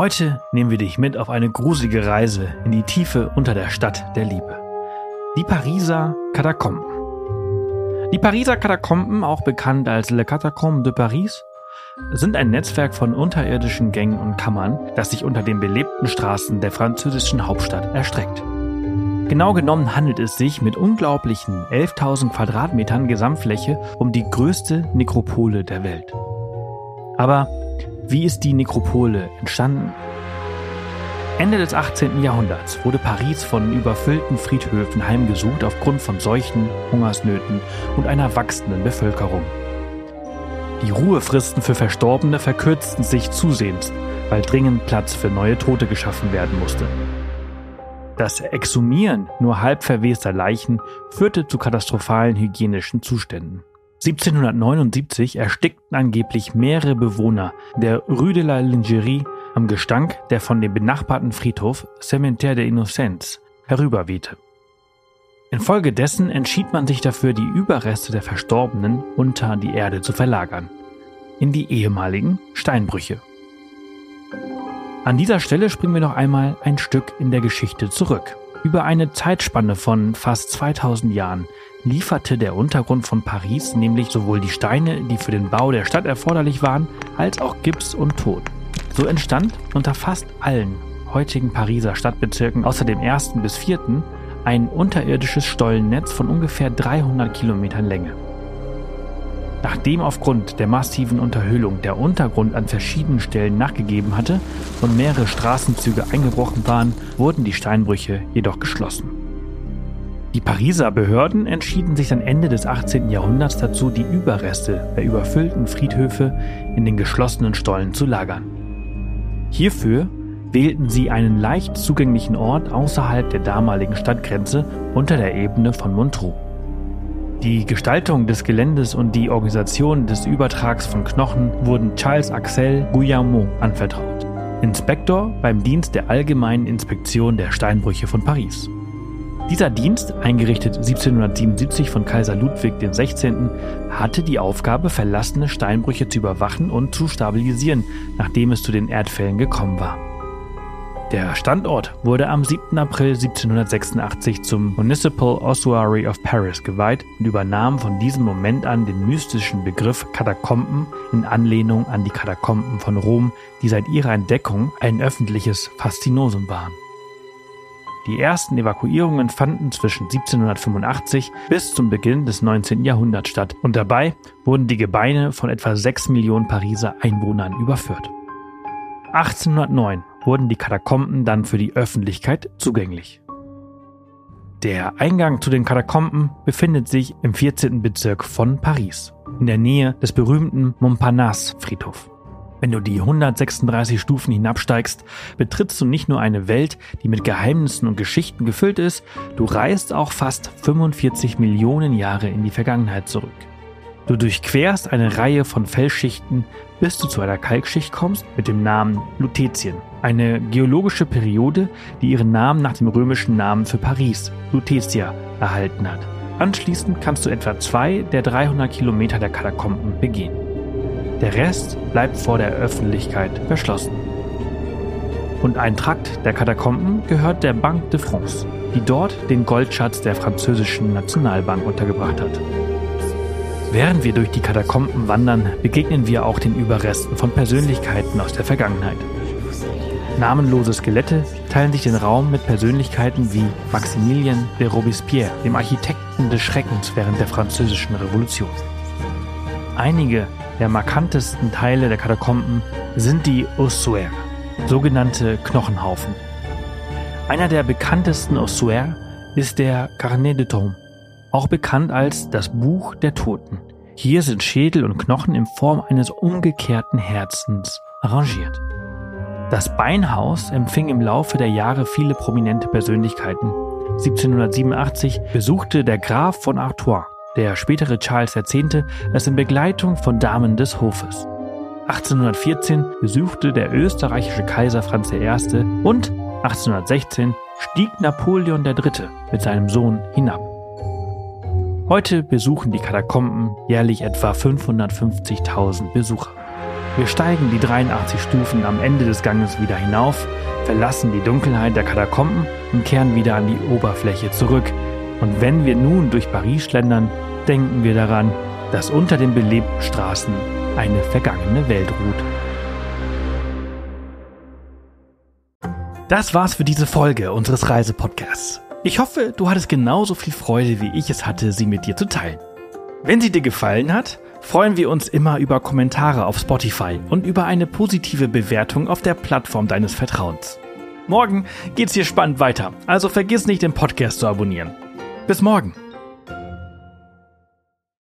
Heute nehmen wir dich mit auf eine gruselige Reise in die Tiefe unter der Stadt der Liebe. Die Pariser Katakomben. Die Pariser Katakomben, auch bekannt als Le Catacombe de Paris, sind ein Netzwerk von unterirdischen Gängen und Kammern, das sich unter den belebten Straßen der französischen Hauptstadt erstreckt. Genau genommen handelt es sich mit unglaublichen 11.000 Quadratmetern Gesamtfläche um die größte Nekropole der Welt. Aber wie ist die Nekropole entstanden? Ende des 18. Jahrhunderts wurde Paris von überfüllten Friedhöfen heimgesucht aufgrund von Seuchen, Hungersnöten und einer wachsenden Bevölkerung. Die Ruhefristen für Verstorbene verkürzten sich zusehends, weil dringend Platz für neue Tote geschaffen werden musste. Das Exhumieren nur halb verwester Leichen führte zu katastrophalen hygienischen Zuständen. 1779 erstickten angeblich mehrere Bewohner der Rue de la Lingerie am Gestank, der von dem benachbarten Friedhof Cimetière des Innocents herüberwehte. Infolgedessen entschied man sich dafür, die Überreste der Verstorbenen unter die Erde zu verlagern, in die ehemaligen Steinbrüche. An dieser Stelle springen wir noch einmal ein Stück in der Geschichte zurück. Über eine Zeitspanne von fast 2000 Jahren lieferte der Untergrund von Paris nämlich sowohl die Steine, die für den Bau der Stadt erforderlich waren, als auch Gips und Ton. So entstand unter fast allen heutigen Pariser Stadtbezirken außer dem ersten bis vierten ein unterirdisches Stollennetz von ungefähr 300 Kilometern Länge. Nachdem aufgrund der massiven Unterhöhlung der Untergrund an verschiedenen Stellen nachgegeben hatte und mehrere Straßenzüge eingebrochen waren, wurden die Steinbrüche jedoch geschlossen. Die Pariser Behörden entschieden sich dann Ende des 18. Jahrhunderts dazu, die Überreste der überfüllten Friedhöfe in den geschlossenen Stollen zu lagern. Hierfür wählten sie einen leicht zugänglichen Ort außerhalb der damaligen Stadtgrenze unter der Ebene von Montreux. Die Gestaltung des Geländes und die Organisation des Übertrags von Knochen wurden Charles Axel Guillermot anvertraut, Inspektor beim Dienst der Allgemeinen Inspektion der Steinbrüche von Paris. Dieser Dienst, eingerichtet 1777 von Kaiser Ludwig XVI., hatte die Aufgabe, verlassene Steinbrüche zu überwachen und zu stabilisieren, nachdem es zu den Erdfällen gekommen war. Der Standort wurde am 7. April 1786 zum Municipal Ossuary of Paris geweiht und übernahm von diesem Moment an den mystischen Begriff Katakomben in Anlehnung an die Katakomben von Rom, die seit ihrer Entdeckung ein öffentliches Faszinosum waren. Die ersten Evakuierungen fanden zwischen 1785 bis zum Beginn des 19. Jahrhunderts statt und dabei wurden die Gebeine von etwa 6 Millionen Pariser Einwohnern überführt. 1809 wurden die Katakomben dann für die Öffentlichkeit zugänglich. Der Eingang zu den Katakomben befindet sich im 14. Bezirk von Paris, in der Nähe des berühmten Montparnasse-Friedhof. Wenn du die 136 Stufen hinabsteigst, betrittst du nicht nur eine Welt, die mit Geheimnissen und Geschichten gefüllt ist, du reist auch fast 45 Millionen Jahre in die Vergangenheit zurück. Du durchquerst eine Reihe von Felsschichten, bis du zu einer Kalkschicht kommst mit dem Namen Lutetium. Eine geologische Periode, die ihren Namen nach dem römischen Namen für Paris, Lutetia, erhalten hat. Anschließend kannst du etwa zwei der 300 Kilometer der Katakomben begehen. Der Rest bleibt vor der Öffentlichkeit verschlossen. Und ein Trakt der Katakomben gehört der Banque de France, die dort den Goldschatz der französischen Nationalbank untergebracht hat. Während wir durch die Katakomben wandern, begegnen wir auch den Überresten von Persönlichkeiten aus der Vergangenheit. Namenlose Skelette teilen sich den Raum mit Persönlichkeiten wie Maximilien de Robespierre, dem Architekten des Schreckens während der Französischen Revolution. Einige der markantesten Teile der Katakomben sind die Ossuaires, sogenannte Knochenhaufen. Einer der bekanntesten Ossuaires ist der Carnet de Tombe, auch bekannt als das Buch der Toten. Hier sind Schädel und Knochen in Form eines umgekehrten Herzens arrangiert. Das Beinhaus empfing im Laufe der Jahre viele prominente Persönlichkeiten. 1787 besuchte der Graf von Artois, der spätere Charles X., es in Begleitung von Damen des Hofes. 1814 besuchte der österreichische Kaiser Franz I. und 1816 stieg Napoleon III. mit seinem Sohn hinab. Heute besuchen die Katakomben jährlich etwa 550.000 Besucher. Wir steigen die 83 Stufen am Ende des Ganges wieder hinauf, verlassen die Dunkelheit der Katakomben und kehren wieder an die Oberfläche zurück. Und wenn wir nun durch Paris schlendern, denken wir daran, dass unter den belebten Straßen eine vergangene Welt ruht. Das war's für diese Folge unseres Reisepodcasts. Ich hoffe, du hattest genauso viel Freude, wie ich es hatte, sie mit dir zu teilen. Wenn sie dir gefallen hat, freuen wir uns immer über Kommentare auf Spotify und über eine positive Bewertung auf der Plattform deines Vertrauens. Morgen geht's hier spannend weiter, also vergiss nicht, den Podcast zu abonnieren. Bis morgen!